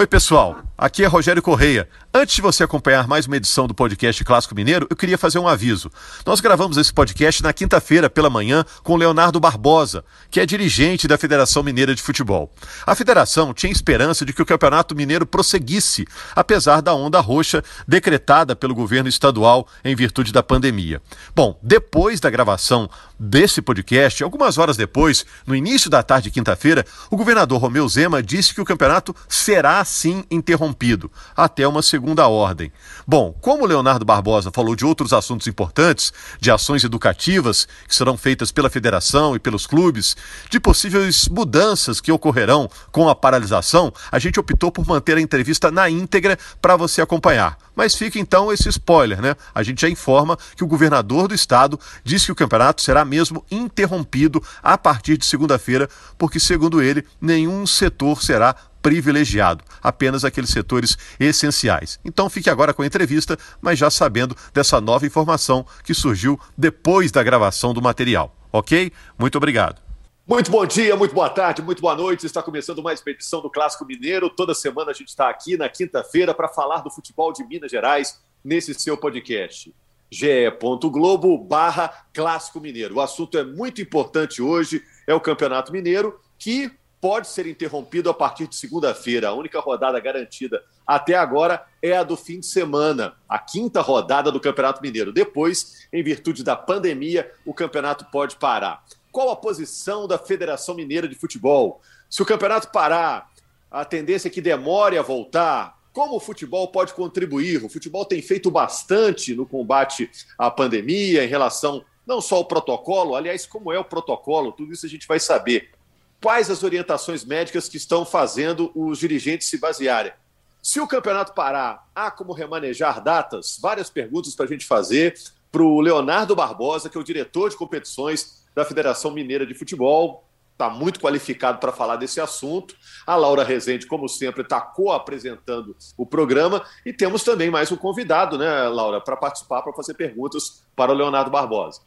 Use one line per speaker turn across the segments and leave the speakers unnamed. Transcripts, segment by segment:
Oi, pessoal. Aqui é Rogério Correia. Antes de você acompanhar mais uma edição do podcast Clássico Mineiro, eu queria fazer um aviso. Nós gravamos esse podcast na quinta-feira pela manhã com Leonardo Barbosa, que é dirigente da Federação Mineira de Futebol. A federação tinha esperança de que o Campeonato Mineiro prosseguisse, apesar da onda roxa decretada pelo governo estadual em virtude da pandemia. Bom, depois da gravação desse podcast, algumas horas depois, no início da tarde de quinta-feira, o governador Romeu Zema disse que o campeonato será sim interrompido, até uma segunda ordem. Bom, como Leonardo Barbosa falou de outros assuntos importantes, de ações educativas que serão feitas pela federação e pelos clubes, de possíveis mudanças que ocorrerão com a paralisação, a gente optou por manter a entrevista na íntegra para você acompanhar. Mas fica então esse spoiler, né? A gente já informa que o governador do estado disse que o campeonato será mesmo interrompido a partir de segunda-feira, porque, segundo ele, nenhum setor será privilegiado, apenas aqueles setores essenciais. Então fique agora com a entrevista, mas já sabendo dessa nova informação que surgiu depois da gravação do material. Ok? Muito obrigado.
Muito bom dia, muito boa tarde, muito boa noite. Está começando mais uma edição do Clássico Mineiro. Toda semana a gente está aqui na quinta-feira para falar do futebol de Minas Gerais nesse seu podcast ge.globo barra Clássico Mineiro. O assunto é muito importante hoje, é o Campeonato Mineiro, que pode ser interrompido a partir de segunda-feira. A única rodada garantida até agora é a do fim de semana, a quinta rodada do Campeonato Mineiro. Depois, em virtude da pandemia, o campeonato pode parar. Qual a posição da Federação Mineira de Futebol? Se o campeonato parar, a tendência é que demore a voltar. Como o futebol pode contribuir? O futebol tem feito bastante no combate à pandemia, em relação não só ao protocolo, aliás, como é o protocolo, tudo isso a gente vai saber. Quais as orientações médicas que estão fazendo os dirigentes se basearem? Se o campeonato parar, há como remanejar datas? Várias perguntas para a gente fazer para o Leonardo Barbosa, que é o diretor de competições da Federação Mineira de Futebol está muito qualificado para falar desse assunto. A Laura Rezende, como sempre, está co-apresentando o programa. E temos também mais um convidado, né, Laura, para participar, para fazer perguntas para o Leonardo Barbosa.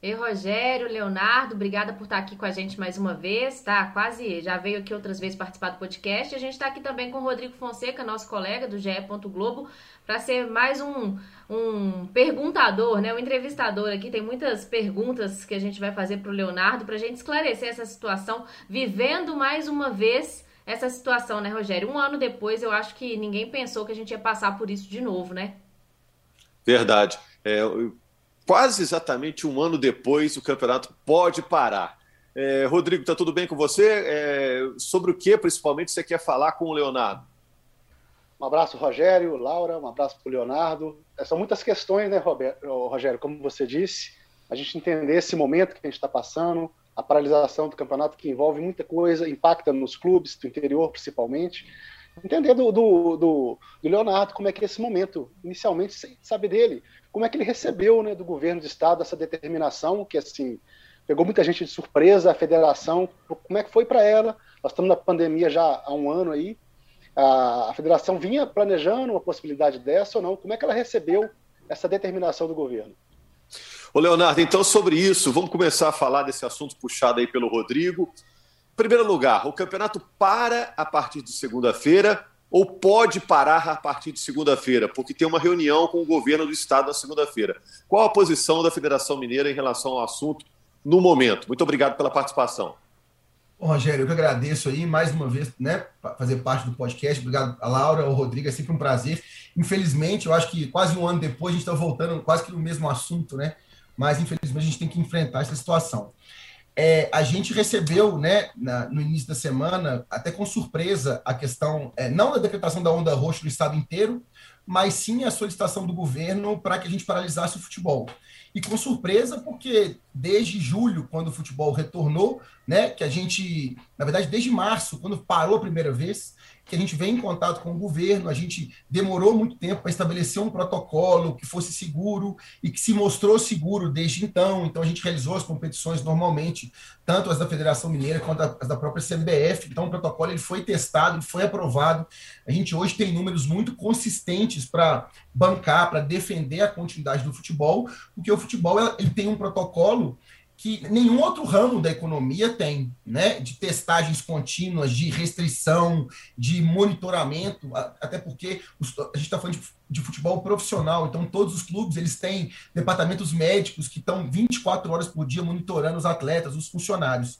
Ei, Rogério, Leonardo, obrigada por estar aqui com a gente mais uma vez, tá? Quase já veio aqui outras vezes participar do podcast. A gente está aqui também com o Rodrigo Fonseca, nosso colega do GE. Globo, para ser mais um, um perguntador, né? Um entrevistador aqui. Tem muitas perguntas que a gente vai fazer para o Leonardo para a gente esclarecer essa situação, vivendo mais uma vez essa situação, né, Rogério? Um ano depois, eu acho que ninguém pensou que a gente ia passar por isso de novo, né?
Verdade. É, quase exatamente um ano depois, o campeonato pode parar. É, Rodrigo, está tudo bem com você? É, sobre o que, principalmente, você quer falar com o Leonardo?
Um abraço, Rogério, Laura, um abraço para o Leonardo. É, são muitas questões, né, Roberto, Rogério? Como você disse, a gente entender esse momento que a gente está passando, a paralisação do campeonato que envolve muita coisa, impacta nos clubes do interior, principalmente. Entender do, do, do, do Leonardo como é que é esse momento, inicialmente, sem saber dele como é que ele recebeu né, do governo do estado essa determinação, que assim pegou muita gente de surpresa, a federação, como é que foi para ela? Nós estamos na pandemia já há um ano aí, a, a federação vinha planejando uma possibilidade dessa ou não? Como é que ela recebeu essa determinação do governo?
Ô Leonardo, então sobre isso, vamos começar a falar desse assunto puxado aí pelo Rodrigo. Primeiro lugar, o campeonato para a partir de segunda-feira ou pode parar a partir de segunda-feira, porque tem uma reunião com o governo do estado na segunda-feira. Qual a posição da Federação Mineira em relação ao assunto no momento? Muito obrigado pela participação.
Bom, Rogério, eu que agradeço aí mais uma vez, né, fazer parte do podcast. Obrigado a Laura, ao Rodrigo, é sempre um prazer. Infelizmente, eu acho que quase um ano depois a gente está voltando quase que no mesmo assunto, né? Mas infelizmente a gente tem que enfrentar essa situação. É, a gente recebeu, né, na, no início da semana, até com surpresa, a questão, é, não da decretação da onda roxa no estado inteiro, mas sim a solicitação do governo para que a gente paralisasse o futebol. E com surpresa, porque desde julho, quando o futebol retornou, né, que a gente, na verdade, desde março, quando parou a primeira vez, que a gente vem em contato com o governo, a gente demorou muito tempo para estabelecer um protocolo que fosse seguro e que se mostrou seguro desde então. Então a gente realizou as competições normalmente, tanto as da Federação Mineira quanto as da própria CBF. Então o protocolo ele foi testado, ele foi aprovado. A gente hoje tem números muito consistentes para bancar, para defender a continuidade do futebol, porque o futebol ele tem um protocolo que nenhum outro ramo da economia tem, né? De testagens contínuas, de restrição, de monitoramento, até porque a gente está falando de, futebol profissional, então todos os clubes eles têm departamentos médicos que estão 24 horas por dia monitorando os atletas, os funcionários.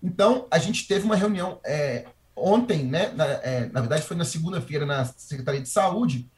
Então, a gente teve uma reunião é, ontem, né? Na, é, na verdade, foi na segunda-feira na Secretaria de Saúde,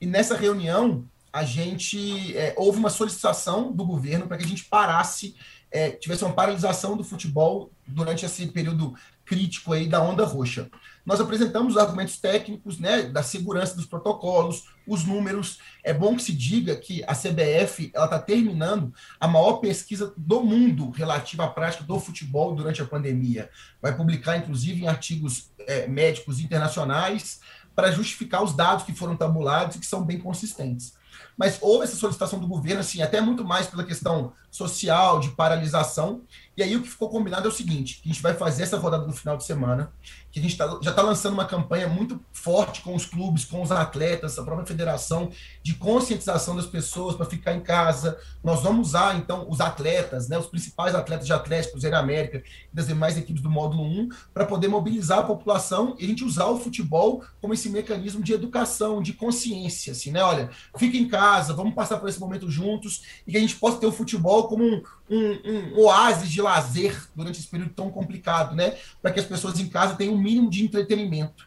e nessa reunião a gente é, houve uma solicitação do governo para que a gente parasse é, tivesse uma paralisação do futebol durante esse período crítico aí da onda roxa. Nós apresentamos os argumentos técnicos, né, da segurança dos protocolos, os números. É bom que se diga que a CBF ela está terminando a maior pesquisa do mundo relativa à prática do futebol durante a pandemia. Vai publicar, inclusive, em artigos é, médicos internacionais para justificar os dados que foram tabulados e que são bem consistentes mas houve essa solicitação do governo, assim, até muito mais pela questão social, de paralisação. E aí o que ficou combinado é o seguinte: a gente vai fazer essa rodada no final de semana, que a gente tá, já está lançando uma campanha muito forte com os clubes, com os atletas, a própria federação, de conscientização das pessoas para ficar em casa. Nós vamos usar, então, os atletas, né, os principais atletas de Atlético, Zé América e das demais equipes do módulo 1, para poder mobilizar a população e a gente usar o futebol como esse mecanismo de educação, de consciência, assim, né? Olha, fica em casa, vamos passar por esse momento juntos e que a gente possa ter o futebol como um, um, um oásis de lazer durante esse período tão complicado, né? Para que as pessoas em casa tenham um mínimo de entretenimento.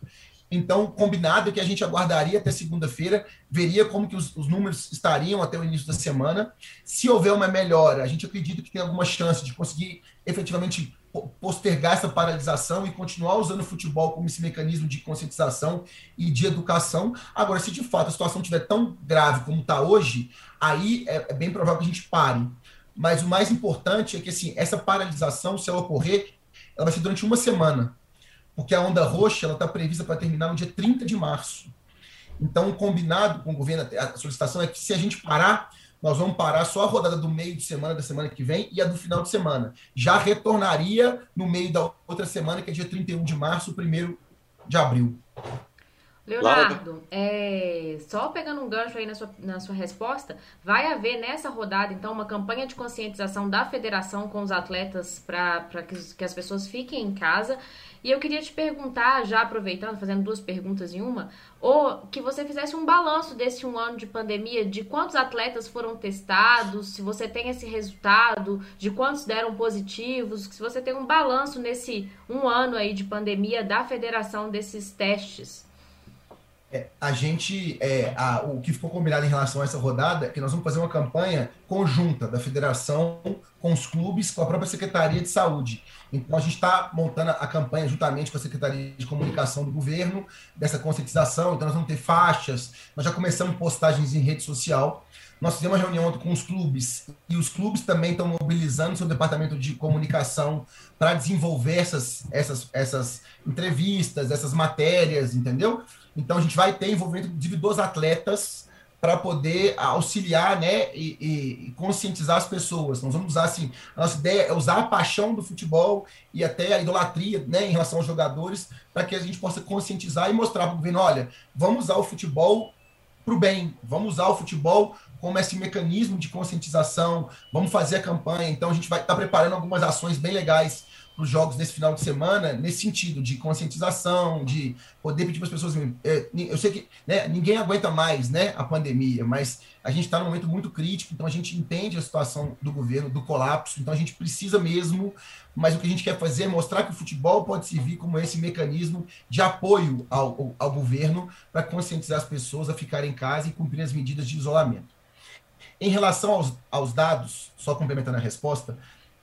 Então, combinado que a gente aguardaria até segunda-feira, veria como que os, os, números estariam até o início da semana. Se houver uma melhora, a gente acredita que tem alguma chance de conseguir efetivamente postergar essa paralisação e continuar usando o futebol como esse mecanismo de conscientização e de educação. Agora, se de fato a situação estiver tão grave como está hoje, aí é, é bem provável que a gente pare. Mas o mais importante é que assim, essa paralisação, se ela ocorrer, ela vai ser durante uma semana. Porque a onda roxa está prevista para terminar no dia 30 de março. Então, combinado com o governo, a solicitação é que se a gente parar, nós vamos parar só a rodada do meio de semana da semana que vem e a do final de semana. Já retornaria no meio da outra semana, que é dia 31 de março, 1 de abril.
Leonardo, é, só pegando um gancho aí na sua, na sua resposta, vai haver nessa rodada, então, uma campanha de conscientização da federação com os atletas para que, que as pessoas fiquem em casa. E eu queria te perguntar, já aproveitando, fazendo duas perguntas em uma, ou que você fizesse um balanço desse um ano de pandemia, de quantos atletas foram testados, se você tem esse resultado, de quantos deram positivos, se você tem um balanço nesse um ano aí de pandemia da federação desses testes.
É, a gente, é, a, o que ficou combinado em relação a essa rodada é que nós vamos fazer uma campanha conjunta da federação com os clubes, com a própria Secretaria de Saúde. Então, a gente está montando a campanha juntamente com a Secretaria de Comunicação do governo, dessa conscientização. Então, nós vamos ter faixas, nós já começamos postagens em rede social. Nós fizemos uma reunião com os clubes e os clubes também estão mobilizando seu departamento de comunicação para desenvolver essas, essas, essas entrevistas, essas matérias, entendeu? Então a gente vai ter envolvimento de dos atletas para poder auxiliar né, e, e, conscientizar as pessoas. Nós vamos usar assim, a nossa ideia é usar a paixão do futebol e até a idolatria né, em relação aos jogadores, para que a gente possa conscientizar e mostrar para o governo, olha, vamos usar o futebol para o bem, vamos usar o futebol como esse mecanismo de conscientização, vamos fazer a campanha. Então a gente vai estar tá preparando algumas ações bem legais os jogos desse final de semana, nesse sentido de conscientização, de poder pedir para as pessoas. É, eu sei que né, ninguém aguenta mais né, a pandemia, mas a gente está num momento muito crítico, então a gente entende a situação do governo, do colapso, então a gente precisa mesmo, mas o que a gente quer fazer é mostrar que o futebol pode servir como esse mecanismo de apoio ao, ao, ao governo para conscientizar as pessoas a ficarem em casa e cumprir as medidas de isolamento. Em relação aos, aos dados, só complementando a resposta,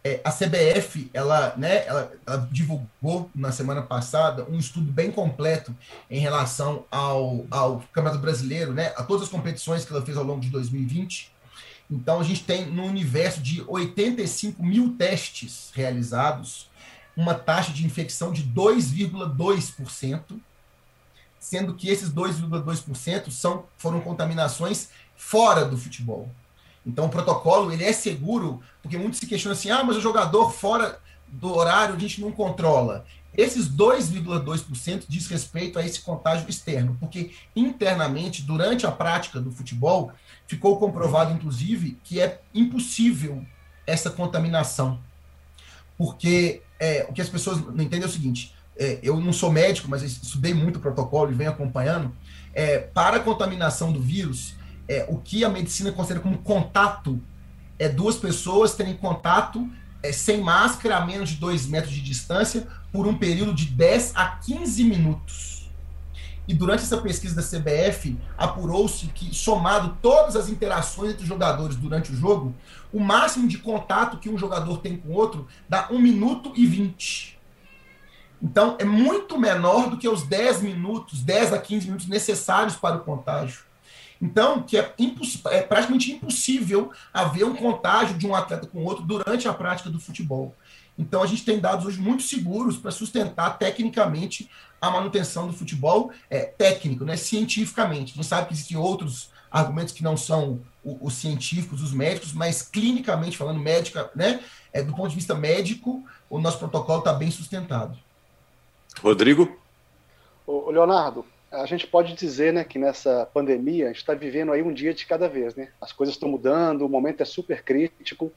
é, a CBF ela, né, ela, ela, divulgou na semana passada um estudo bem completo em relação ao, ao Campeonato Brasileiro, né, a todas as competições que ela fez ao longo de 2020. Então, a gente tem no universo de 85 mil testes realizados, uma taxa de infecção de 2,2%, sendo que esses 2,2% são, foram contaminações fora do futebol. Então o protocolo ele é seguro, porque muitos se questionam assim: ah, mas o jogador fora do horário a gente não controla. Esses 2,2% diz respeito a esse contágio externo, porque internamente, durante a prática do futebol, ficou comprovado, inclusive, que é impossível essa contaminação. porque é, o que as pessoas não entendem é o seguinte: é, eu não sou médico, mas estudei muito o protocolo e venho acompanhando. É, para a contaminação do vírus, é, o que a medicina considera como contato é duas pessoas terem contato é, sem máscara a menos de dois metros de distância por um período de 10 a 15 minutos. E durante essa pesquisa da CBF, apurou-se que, somado todas as interações entre os jogadores durante o jogo, o máximo de contato que um jogador tem com o outro dá 1 minuto e 20. Então, é muito menor do que os 10 minutos, 10 a 15 minutos necessários para o contágio. Então, que é, é, praticamente impossível haver um contágio de um atleta com outro durante a prática do futebol. Então, a gente tem dados hoje muito seguros para sustentar tecnicamente a manutenção do futebol é, técnico, né, cientificamente. A gente sabe que existem outros argumentos que não são os científicos, os médicos, mas clinicamente falando, médica, né, é, do ponto de vista médico, o nosso protocolo está bem sustentado.
Rodrigo?
Ô, Leonardo, a gente pode dizer né, que nessa pandemia a gente está vivendo aí um dia de cada vez. Né? As coisas estão mudando, o momento é super crítico.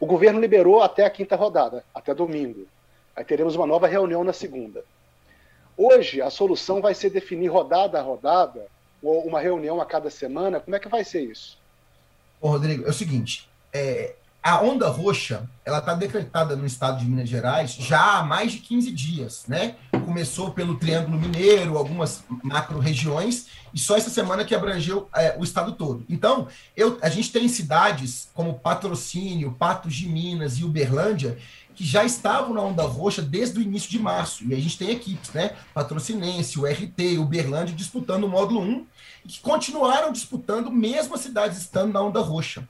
O governo liberou até a quinta rodada, até domingo. Aí teremos uma nova reunião na segunda. Hoje, a solução vai ser definir rodada a rodada, ou uma reunião a cada semana. Como é que vai ser isso?
Ô, Rodrigo, é o seguinte: é, a onda roxa, ela está decretada no estado de Minas Gerais já há mais de 15 dias, né? Começou pelo Triângulo Mineiro, algumas macro-regiões, e só essa semana que abrangeu é, o estado todo. Então, eu, a gente tem cidades como Patrocínio, Patos de Minas e Uberlândia que já estavam na onda roxa desde o início de março. E a gente tem equipes, né? Patrocinense, o RT, Uberlândia disputando o módulo 1, e que continuaram disputando mesmo as cidades estando na onda roxa.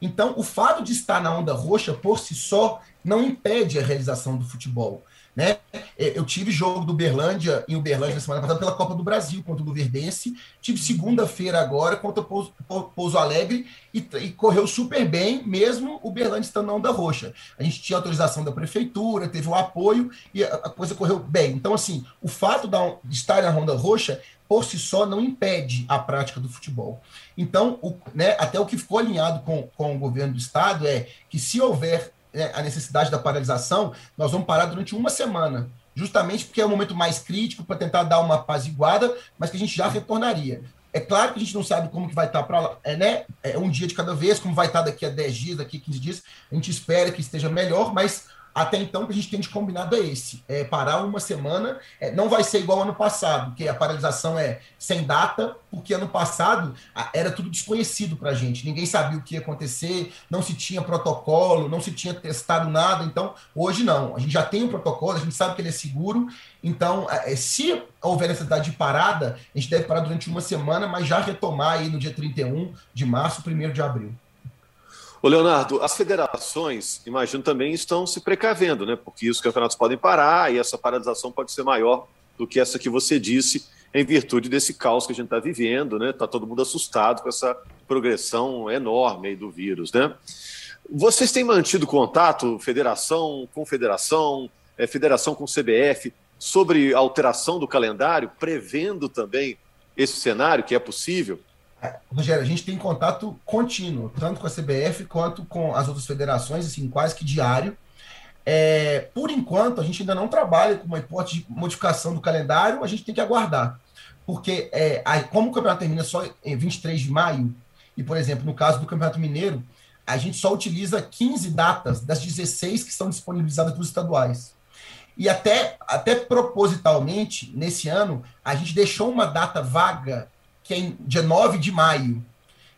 Então, o fato de estar na onda roxa por si só não impede a realização do futebol. Né? É, eu tive jogo do Uberlândia em Uberlândia na semana passada pela Copa do Brasil contra o Luverdense. Tive segunda-feira agora contra o Pouso, Alegre e, e, correu super bem, mesmo o Uberlândia estando na onda roxa. A gente tinha autorização da prefeitura, teve o apoio e a, a coisa correu bem. Então, assim, o fato de estar na onda roxa por si só não impede a prática do futebol. Então, o, né, até o que ficou alinhado com, com o governo do estado é que se houver né, a necessidade da paralisação, nós vamos parar durante uma semana, justamente porque é o momento mais crítico para tentar dar uma apaziguada, mas que a gente já retornaria. É claro que a gente não sabe como que vai estar para é, né? É um dia de cada vez, como vai estar daqui a 10 dias, daqui a 15 dias. A gente espera que esteja melhor, mas até então, o que a gente tem de combinado é esse: é parar uma semana. É, não vai ser igual ano passado, que a paralisação é sem data, porque ano passado era tudo desconhecido para a gente. Ninguém sabia o que ia acontecer, não se tinha protocolo, não se tinha testado nada. Então, hoje não. A gente já tem o um protocolo, a gente sabe que ele é seguro. Então, é, se houver necessidade de parada, a gente deve parar durante uma semana, mas já retomar aí no dia 31 de março, 1 de abril.
Ô Leonardo, as federações, imagino também, estão se precavendo, né? Porque os campeonatos podem parar e essa paralisação pode ser maior do que essa que você disse, em virtude desse caos que a gente está vivendo, né? Está todo mundo assustado com essa progressão enorme do vírus, né? Vocês têm mantido contato, federação, confederação, é, federação com CBF, sobre alteração do calendário, prevendo também esse cenário que é possível?
Rogério, a gente tem contato contínuo, tanto com a CBF quanto com as outras federações, assim, quase que diário. É, por enquanto, a gente ainda não trabalha com uma hipótese de modificação do calendário, a gente tem que aguardar. Porque, é, como o campeonato termina só em 23 de maio, e, por exemplo, no caso do Campeonato Mineiro, a gente só utiliza 15 datas das 16 que são disponibilizadas para os estaduais. E até, até propositalmente, nesse ano, a gente deixou uma data vaga que é em dia 9 de maio,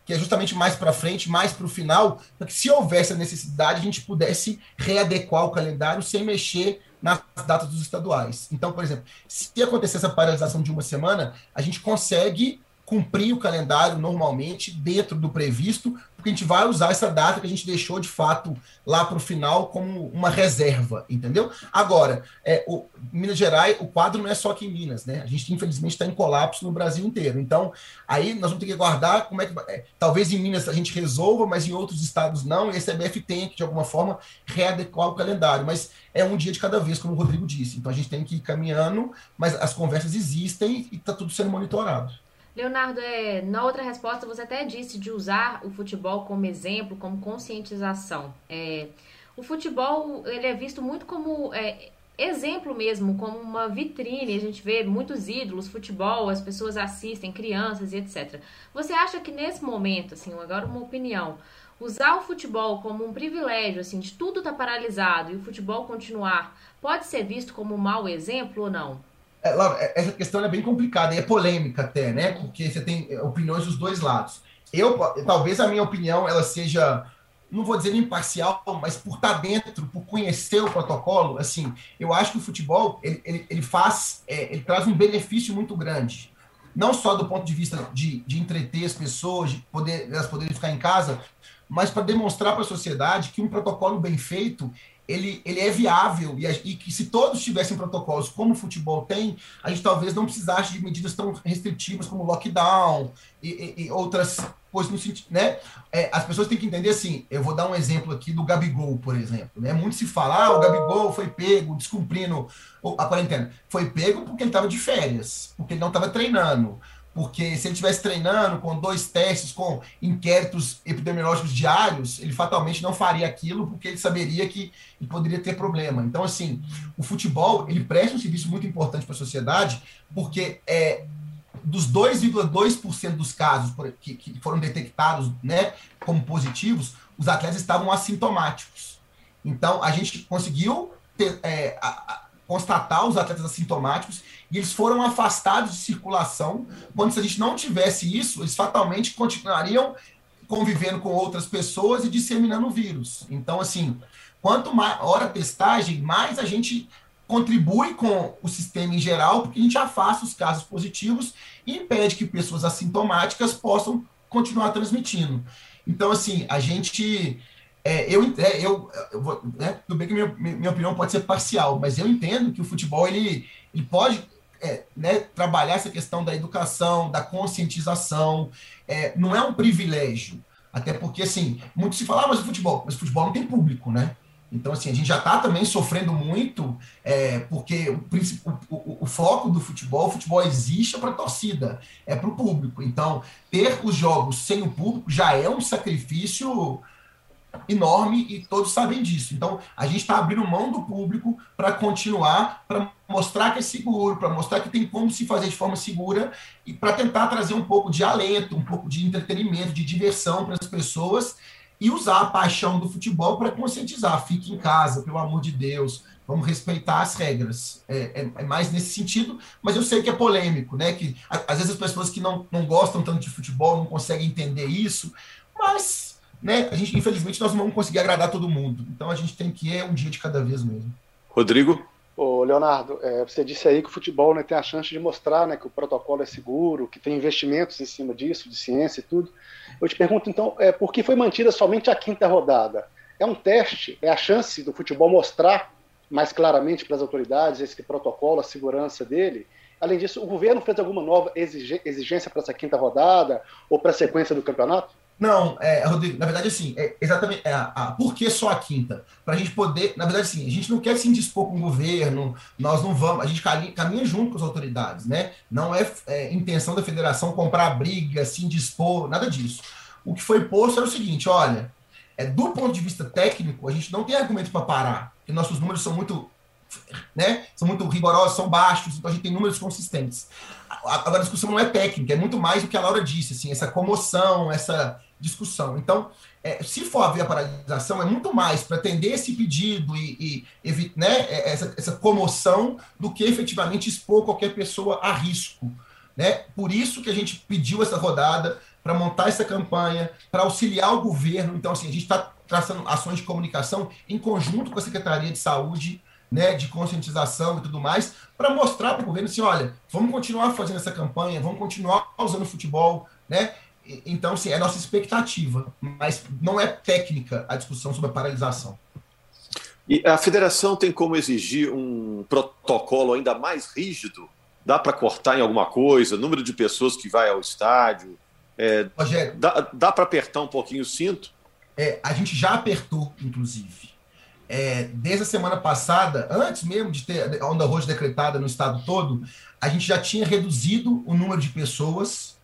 que é justamente mais para frente, mais para o final, para que se houvesse a necessidade, a gente pudesse readequar o calendário sem mexer nas datas dos estaduais. Então, por exemplo, se acontecer essa paralisação de uma semana, a gente consegue cumprir o calendário normalmente dentro do previsto, porque a gente vai usar essa data que a gente deixou de fato lá para o final como uma reserva, entendeu? Agora, é, o Minas Gerais, o quadro não é só aqui em Minas, né? A gente infelizmente está em colapso no Brasil inteiro. Então, aí nós vamos ter que aguardar como é que é, talvez em Minas a gente resolva, mas em outros estados não. E a CBF tem que de alguma forma readequar o calendário, mas é um dia de cada vez, como o Rodrigo disse. Então a gente tem que ir caminhando, mas as conversas existem e está tudo sendo monitorado.
Leonardo, é, na outra resposta você até disse de usar o futebol como exemplo, como conscientização. É, o futebol ele é visto muito como é, exemplo mesmo, como uma vitrine. A gente vê muitos ídolos, futebol, as pessoas assistem, crianças e etc. Você acha que nesse momento, assim, agora uma opinião, usar o futebol como um privilégio, assim, de tudo tá paralisado e o futebol continuar, pode ser visto como um mau exemplo ou não?
É, Laura, é, essa questão é bem complicada e é polêmica até, né? Porque você tem é, opiniões dos dois lados. Eu, talvez a minha opinião, ela seja não vou dizer imparcial, mas por estar dentro, por conhecer o protocolo, assim, eu acho que o futebol ele, ele, ele faz, é, ele traz um benefício muito grande. Não só do ponto de vista de, de entreter as pessoas, de poder, elas poderem ficar em casa, mas para demonstrar para a sociedade que um protocolo bem feito ele, ele é viável e, e, que se todos tivessem protocolos como o futebol tem, a gente talvez não precisasse de medidas tão restritivas como lockdown e, e, e outras coisas no sentido, né? É, as pessoas têm que entender assim, eu vou dar um exemplo aqui do Gabigol, por exemplo, né? Muito se fala, ah, o Gabigol foi pego descumprindo a quarentena. Foi pego porque ele estava de férias, porque ele não estava treinando porque se ele estivesse treinando com dois testes, com inquéritos epidemiológicos diários, ele fatalmente não faria aquilo, porque ele saberia que ele poderia ter problema. Então, assim, o futebol, ele presta um serviço muito importante para a sociedade, porque é, dos 2,2% dos casos que, que, foram detectados né, como positivos, os atletas estavam assintomáticos. Então, a gente conseguiu ter, é, a, constatar os atletas assintomáticos e eles foram afastados de circulação, quando se a gente não tivesse isso, eles fatalmente continuariam convivendo com outras pessoas e disseminando o vírus. Então, assim, quanto maior a testagem, mais a gente contribui com o sistema em geral, porque a gente afasta os casos positivos e impede que pessoas assintomáticas possam continuar transmitindo. Então, assim, a gente. É, eu, é, eu, eu vou, né, tudo bem que minha, minha opinião pode ser parcial, mas eu entendo que o futebol ele, ele pode é, né, trabalhar essa questão da educação, da conscientização, é, não é um privilégio. Até porque, assim, muito se fala, ah, mas o futebol, mas o futebol não tem público, né? Então, assim, a gente já está também sofrendo muito, é, porque o, o, o, foco do futebol, o futebol existe para a torcida, é para o público. Então, ter os jogos sem o público já é um sacrifício enorme e todos sabem disso. Então, a gente está abrindo mão do público para continuar, para mostrar que é seguro, para mostrar que tem como se fazer de forma segura e para tentar trazer um pouco de alento, um pouco de entretenimento, de diversão para as pessoas e usar a paixão do futebol para conscientizar. Fique em casa, pelo amor de Deus, vamos respeitar as regras. É, é, é, mais nesse sentido, mas eu sei que é polêmico, né? Que às vezes as pessoas que não, não gostam tanto de futebol não conseguem entender isso, mas né, a gente, infelizmente, nós não vamos conseguir agradar todo mundo. Então a gente tem que ir um dia de cada vez mesmo.
Rodrigo?
Ô, Leonardo, é, você disse aí que o futebol né, tem a chance de mostrar né, que o protocolo é seguro, que tem investimentos em cima disso, de ciência e tudo. Eu te pergunto, então, é, por que foi mantida somente a quinta rodada? É um teste? É a chance do futebol mostrar mais claramente para as autoridades esse protocolo, a segurança dele? Além disso, o governo fez alguma nova exigência para essa quinta rodada ou para a sequência do campeonato?
Não, é, Rodrigo, na verdade, assim, é exatamente. É, a, a, por que só a quinta? Para a gente poder. Na verdade, assim, a gente não quer se indispor com o governo, nós não vamos. A gente caminha, caminha junto com as autoridades, né? Não é, é, intenção da federação comprar briga, se indispor, nada disso. O que foi posto era o seguinte: olha, é, do ponto de vista técnico, a gente não tem argumento para parar, porque nossos números são muito. Né, são muito rigorosos, são baixos, então a gente tem números consistentes. Agora, a discussão não é técnica, é muito mais do que a Laura disse, assim, essa comoção, essa discussão. Então, é, se for haver a paralisação, é muito mais para atender esse pedido e, e né, é, essa, essa comoção do que efetivamente expor qualquer pessoa a risco. Né? Por isso que a gente pediu essa rodada, para montar essa campanha, para auxiliar o governo. Então, assim, a gente está traçando ações de comunicação em conjunto com a Secretaria de Saúde né, de conscientização e tudo mais, para mostrar para o governo assim, olha, vamos continuar fazendo essa campanha, vamos continuar usando futebol, né? Então, sim, é nossa expectativa, mas não é técnica a discussão sobre a paralisação.
E a federação tem como exigir um protocolo ainda mais rígido? Dá para cortar em alguma coisa? Número de pessoas que vai ao estádio? É, Rogério, dá, dá para apertar um pouquinho o cinto?
É, a gente já apertou, inclusive é, desde a semana passada, antes mesmo de ter a onda roxa decretada no estado todo, a gente já tinha reduzido o número de pessoas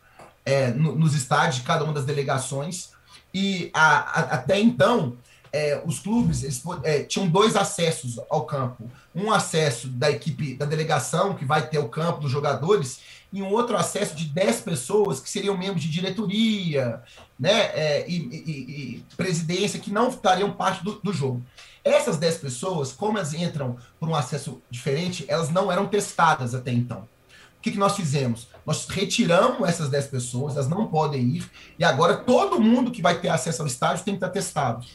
é, no, nos estádios de cada uma das delegações. E a, a, até então, é, os clubes eles, é, tinham dois acessos ao campo. Um acesso da equipe, da delegação, que vai ter o campo dos jogadores, e um outro acesso de 10 pessoas que seriam membros de diretoria né, é, e, e, e, presidência, que não estariam parte do, do jogo. Essas 10 pessoas, como elas entram por um acesso diferente, elas não eram testadas até então. O que, que nós fizemos? Nós retiramos essas 10 pessoas, elas não podem ir, e agora todo mundo que vai ter acesso ao estádio tem que estar testado.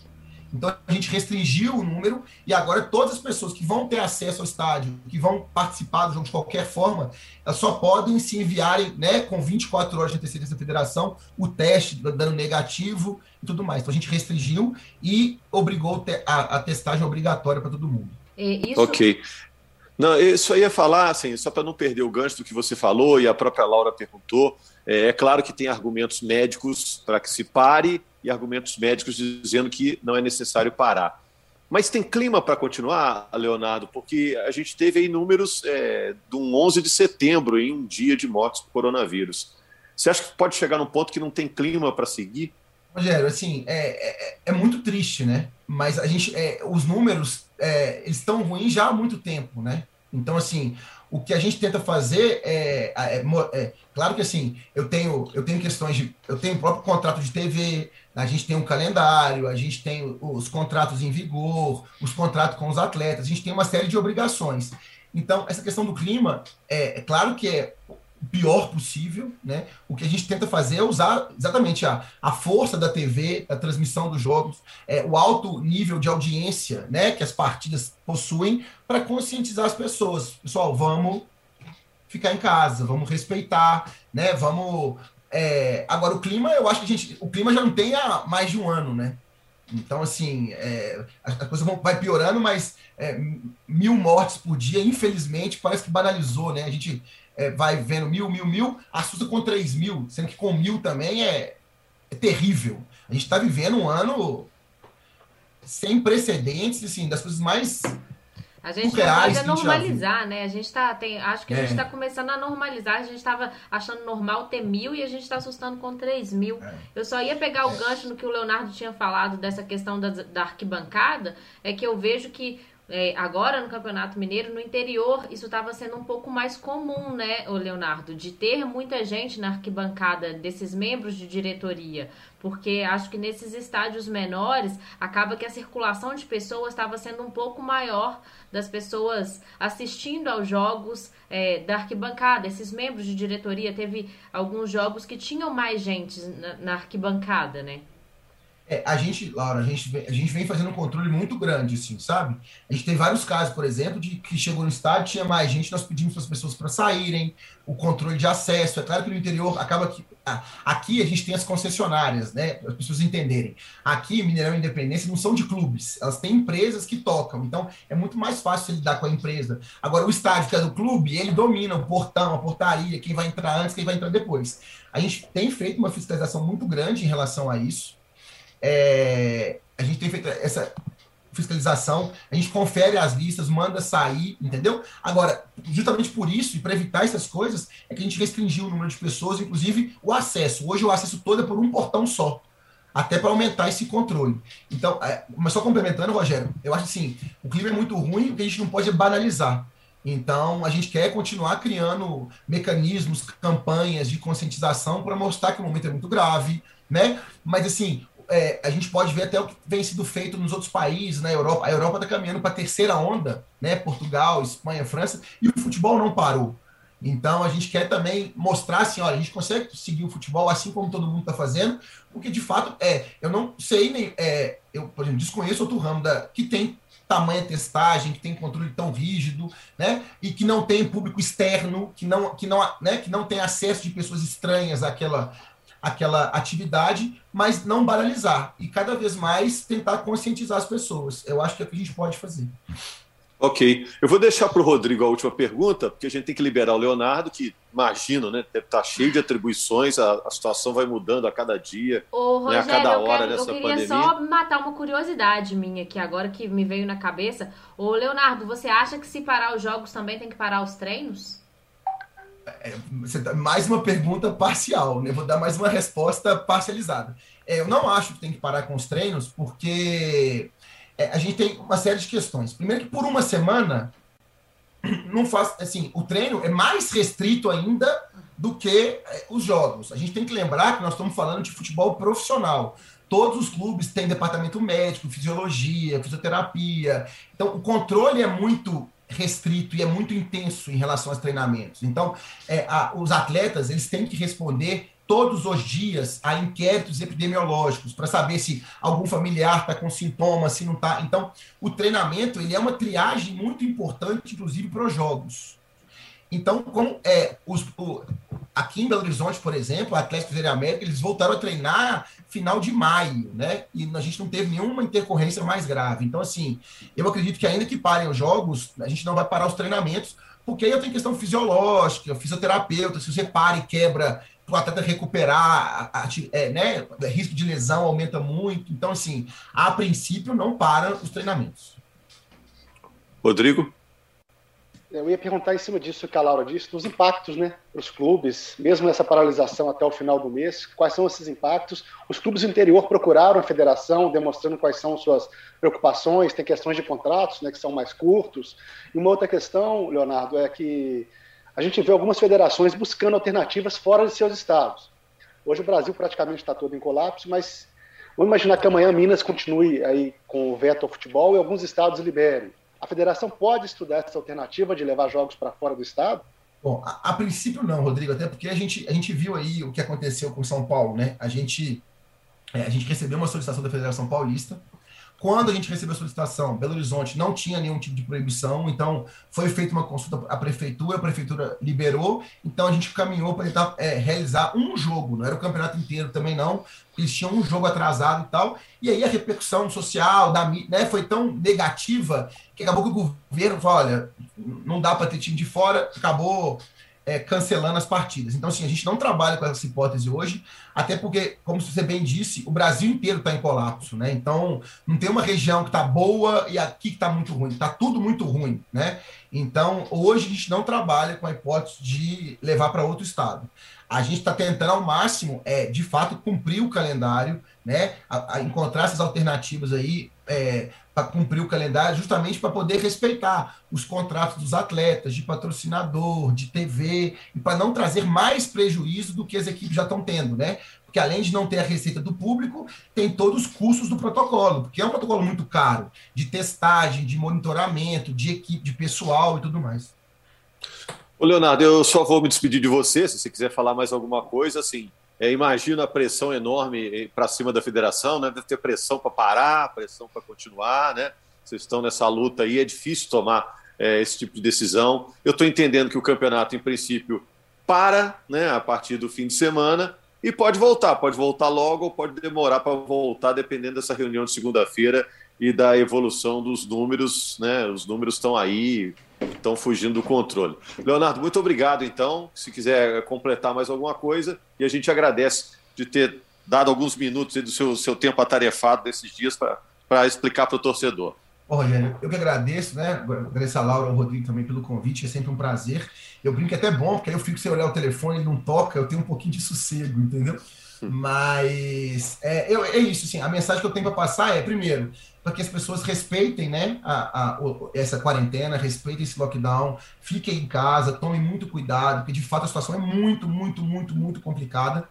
Então a gente restringiu o número e agora todas as pessoas que vão ter acesso ao estádio, que vão participar do jogo de qualquer forma, elas só podem se enviarem, né, com 24 horas de antecedência da federação, o teste dando negativo e tudo mais. Então a gente restringiu e obrigou a, a testagem obrigatória para todo mundo.
Isso... Ok. Não, isso aí ia falar, assim, só para não perder o gancho do que você falou e a própria Laura perguntou. É, é claro que tem argumentos médicos para que se pare e argumentos médicos dizendo que não é necessário parar. Mas tem clima para continuar, Leonardo, porque a gente teve aí números é, do 11 de setembro, em um dia de mortes por coronavírus. Você acha que pode chegar num ponto que não tem clima para seguir?
Rogério, assim, é, é, é, muito triste, né? Mas a gente, é, os números, é, eles estão ruins já há muito tempo, né? Então, assim, o que a gente tenta fazer é, é, é, claro que assim eu tenho eu tenho questões de eu tenho o próprio contrato de TV a gente tem um calendário a gente tem os contratos em vigor os contratos com os atletas a gente tem uma série de obrigações então essa questão do clima é, é claro que é pior possível, né? O que a gente tenta fazer é usar exatamente a, a força da TV, a transmissão dos jogos, é, o alto nível de audiência, né? Que as partidas possuem para conscientizar as pessoas. Pessoal, vamos ficar em casa, vamos respeitar, né? Vamos. É... Agora o clima, eu acho que a gente, o clima já não tem há mais de um ano, né? Então, assim, é, a, coisa vai piorando, mas é, mil mortes por dia, infelizmente, parece que banalizou, né? A gente é, vai vendo mil, mil, mil, assusta com três mil, sendo que com mil também é, é terrível. A gente está vivendo um ano sem precedentes, assim, das coisas mais
a gente não pode normalizar, né? A gente tá. Tem, acho que a é. gente está começando a normalizar. A gente estava achando normal ter mil e a gente está assustando com três mil. É. Eu só ia pegar o gancho no que o Leonardo tinha falado dessa questão da, da arquibancada. É que eu vejo que é, agora no Campeonato Mineiro, no interior, isso estava sendo um pouco mais comum, né, o Leonardo, de ter muita gente na arquibancada desses membros de diretoria, porque acho que nesses estádios menores acaba que a circulação de pessoas estava sendo um pouco maior das pessoas assistindo aos jogos é, da arquibancada. Esses membros de diretoria teve alguns jogos que tinham mais gente na, na arquibancada, né?
É, a gente, Laura, a gente, a gente vem fazendo um controle muito grande, assim, sabe? A gente tem vários casos, por exemplo, de que chegou no estádio, tinha mais gente, nós pedimos para as pessoas para saírem, o controle de acesso. É claro que no interior acaba que. Aqui a gente tem as concessionárias, né? Para as pessoas entenderem. Aqui, Mineirão e Independência não são de clubes, elas têm empresas que tocam. Então, é muito mais fácil lidar com a empresa. Agora, o estádio, que é do clube, ele domina o portão, a portaria, quem vai entrar antes, quem vai entrar depois. A gente tem feito uma fiscalização muito grande em relação a isso. É, a gente tem feito essa fiscalização, a gente confere as listas, manda sair, entendeu? Agora, justamente por isso, e para evitar essas coisas, é que a gente restringiu o número de pessoas, inclusive o acesso. Hoje o acesso todo é por um portão só, até para aumentar esse controle. Então, é, mas só complementando, Rogério, eu acho assim, o clima é muito ruim, o que a gente não pode banalizar. Então, a gente quer continuar criando mecanismos, campanhas de conscientização para mostrar que o momento é muito grave, né? Mas, assim, é, a gente pode ver até o que vem sido feito nos outros países, na Europa. A Europa está caminhando para a terceira onda, né? Portugal, Espanha, França, e o futebol não parou. Então a gente quer também mostrar assim, olha, a gente consegue seguir o futebol assim como todo mundo está fazendo, porque de fato é, eu não sei nem, é, eu por exemplo desconheço outro ramo da que tem tamanha testagem, que tem controle tão rígido, né? E que não tem público externo, que não, que não, né? Que não tem acesso de pessoas estranhas àquela aquela atividade, mas não banalizar. E cada vez mais tentar conscientizar as pessoas. Eu acho que é o que a gente pode fazer.
Ok. Eu vou deixar para o Rodrigo a última pergunta, porque a gente tem que liberar o Leonardo, que imagino, né? Deve estar tá cheio de atribuições, a, a situação vai mudando a cada dia,
Ô, Rogério, né, a cada hora dessa eu queria pandemia. só matar uma curiosidade minha aqui agora que me veio na cabeça. Ô, Leonardo, você acha que se parar os jogos também tem que parar os treinos?
É, mais uma pergunta parcial, né? Vou dar mais uma resposta parcializada. É, eu não acho que tem que parar com os treinos, porque é, a gente tem uma série de questões. Primeiro que por uma semana não faz assim, o treino é mais restrito ainda do que os jogos. A gente tem que lembrar que nós estamos falando de futebol profissional. Todos os clubes têm departamento médico, fisiologia, fisioterapia. Então, o controle é muito restrito e é muito intenso em relação aos treinamentos. Então, é, a, os atletas eles têm que responder todos os dias a inquéritos epidemiológicos para saber se algum familiar está com sintomas, se não está. Então, o treinamento ele é uma triagem muito importante, inclusive para os jogos. Então, como é, os, o, aqui em Belo Horizonte, por exemplo, a Atlético de América, eles voltaram a treinar final de maio, né? E a gente não teve nenhuma intercorrência mais grave. Então, assim, eu acredito que ainda que parem os jogos, a gente não vai parar os treinamentos, porque aí eu tenho questão fisiológica, fisioterapeuta, se você para e quebra o atleta recuperar, a, a, é, né, o risco de lesão aumenta muito. Então, assim, a princípio não para os treinamentos.
Rodrigo?
Eu ia perguntar em cima disso que a Laura disse, dos impactos né, para os clubes, mesmo nessa paralisação até o final do mês, quais são esses impactos? Os clubes do interior procuraram a federação, demonstrando quais são suas preocupações, tem questões de contratos né, que são mais curtos. E uma outra questão, Leonardo, é que a gente vê algumas federações buscando alternativas fora de seus estados. Hoje o Brasil praticamente está todo em colapso, mas vamos imaginar que amanhã Minas continue aí com o veto ao futebol e alguns estados liberem a federação pode estudar essa alternativa de levar jogos para fora do estado?
Bom, a, a, princípio não, Rodrigo, até porque a gente, a gente viu aí o que aconteceu com São Paulo, né? A gente, é, a gente recebeu uma solicitação da Federação Paulista quando a gente recebeu a solicitação, Belo Horizonte não tinha nenhum tipo de proibição, então foi feita uma consulta à prefeitura, a prefeitura liberou, então a gente caminhou para tentar é, realizar um jogo, não era o campeonato inteiro também não, eles tinham um jogo atrasado e tal, e aí a repercussão social da né, foi tão negativa que acabou que o governo falou, olha, não dá para ter time de fora, acabou é, cancelando as partidas. Então, assim, a gente não trabalha com essa hipótese hoje, até porque, como você bem disse, o Brasil inteiro está em colapso, né? Então, não tem uma região que está boa e aqui que está muito ruim, está tudo muito ruim, né? Então, hoje a gente não trabalha com a hipótese de levar para outro estado. A gente está tentando ao máximo, é, de fato, cumprir o calendário, né? A, a encontrar essas alternativas aí é, cumprir o calendário, justamente para poder respeitar os contratos dos atletas, de patrocinador, de TV, e para não trazer mais prejuízo do que as equipes já estão tendo, né? Porque além de não ter a receita do público, tem todos os custos do protocolo, porque é um protocolo muito caro, de testagem, de monitoramento, de equipe, de pessoal e tudo mais.
Ô Leonardo, eu só vou me despedir de você, se você quiser falar mais alguma coisa, assim, é, imagino a pressão enorme para cima da federação, né? Deve ter pressão para parar, pressão para continuar, né? Vocês estão nessa luta aí, é difícil tomar é, esse tipo de decisão. Eu estou entendendo que o campeonato, em princípio, para né, a partir do fim de semana e pode voltar, pode voltar logo ou pode demorar para voltar, dependendo dessa reunião de segunda-feira e da evolução dos números, né? Os números estão aí, estão fugindo do controle. Leonardo, muito obrigado, então. Se quiser completar mais alguma coisa, e a gente agradece de ter dado alguns minutos do seu, seu tempo atarefado desses dias para explicar para o torcedor.
Ô, Rogério, eu que agradeço, né? Agradeço a Laura e ao Rodrigo também pelo convite, é sempre um prazer. Eu brinco que é até bom, porque aí eu fico sem olhar o telefone, ele não toca, eu tenho um pouquinho de sossego, entendeu? Mas é, eu, é isso, assim, a mensagem que eu tenho para passar é, primeiro, para que as pessoas respeitem né, a, a, essa quarentena, respeitem esse lockdown, fiquem em casa, tomem muito cuidado, porque de fato a situação é muito, muito, muito, muito complicada.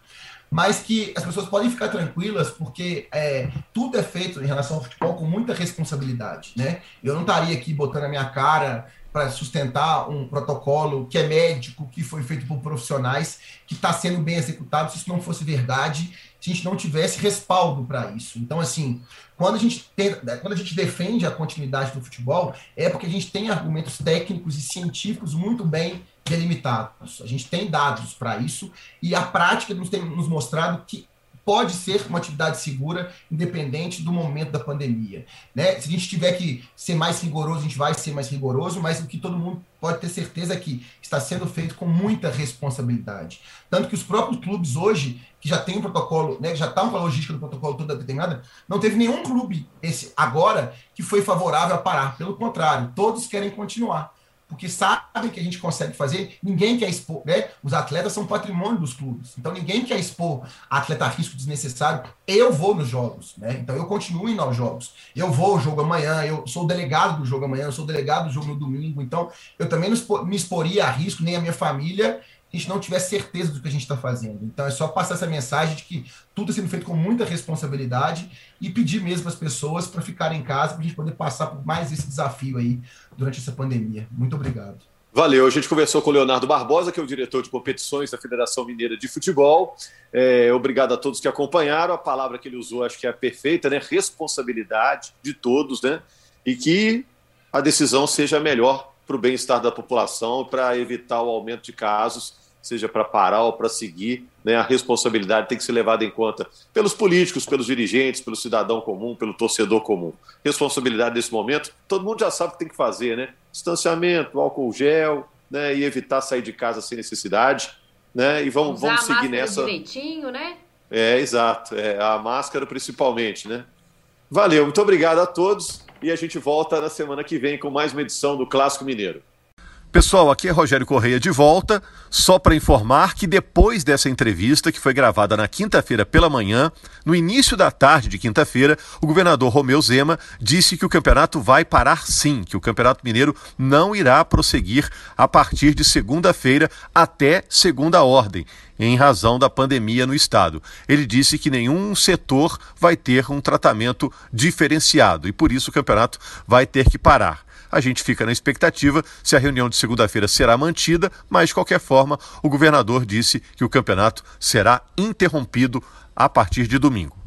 Mas que as pessoas podem ficar tranquilas, porque é, tudo é feito em relação ao futebol com muita responsabilidade. Né? Eu não estaria aqui botando a minha cara para sustentar um protocolo que é médico, que foi feito por profissionais, que está sendo bem executado, se isso não fosse verdade, se a gente não tivesse respaldo para isso. Então, assim, quando a, gente tem, quando a gente defende a continuidade do futebol, é porque a gente tem argumentos técnicos e científicos muito bem delimitados. A gente tem dados para isso e a prática nos tem nos mostrado que pode ser uma atividade segura, independente do momento da pandemia. Né? Se a gente tiver que ser mais rigoroso, a gente vai ser mais rigoroso, mas o que todo mundo pode ter certeza é que está sendo feito com muita responsabilidade. Tanto que os próprios clubes hoje, que já tem um protocolo, né, já com a logística do protocolo toda determinada, não teve nenhum clube esse agora que foi favorável a parar. Pelo contrário, todos querem continuar porque sabem que a gente consegue fazer. Ninguém quer expor, né? Os atletas são patrimônio dos clubes, então ninguém quer expor atleta a risco desnecessário. Eu vou nos jogos, né? Então eu continuo indo aos jogos. Eu vou ao jogo amanhã, eu sou delegado do jogo amanhã, eu sou delegado do jogo no domingo, então eu também não me exporia a risco, nem a minha família, a gente não tiver certeza do que a gente está fazendo. Então é só passar essa mensagem de que tudo está sendo feito com muita responsabilidade e pedir mesmo às pessoas para ficarem em casa para a gente poder passar por mais esse desafio aí durante essa pandemia. Muito obrigado.
Valeu. A gente conversou com o Leonardo Barbosa, que é o diretor de competições da Federação Mineira de Futebol. É, obrigado a todos que acompanharam. A palavra que ele usou acho que é perfeita, né? Responsabilidade de todos, né? E que a decisão seja melhor para o bem-estar da população, para evitar o aumento de casos seja para parar ou para seguir, né, a responsabilidade tem que ser levada em conta pelos políticos, pelos dirigentes, pelo cidadão comum, pelo torcedor comum. Responsabilidade nesse momento, todo mundo já sabe o que tem que fazer, né? Distanciamento, álcool gel, né, e evitar sair de casa sem necessidade, né? E vamos,
Usar
vamos seguir
nessa.
direitinho,
né?
É, exato. É, a máscara principalmente, né? Valeu, muito obrigado a todos e a gente volta na semana que vem com mais uma edição do Clássico Mineiro.
Pessoal, aqui é Rogério Correia de volta, só para informar que depois dessa entrevista, que foi gravada na quinta-feira pela manhã, no início da tarde de quinta-feira, o governador Romeu Zema disse que o campeonato vai parar sim, que o Campeonato Mineiro não irá prosseguir a partir de segunda-feira até segunda ordem, em razão da pandemia no estado. Ele disse que nenhum setor vai ter um tratamento diferenciado e por isso o campeonato vai ter que parar. A gente fica na expectativa se a reunião de segunda-feira será mantida, mas de qualquer forma, o governador disse que o campeonato será interrompido a partir de domingo.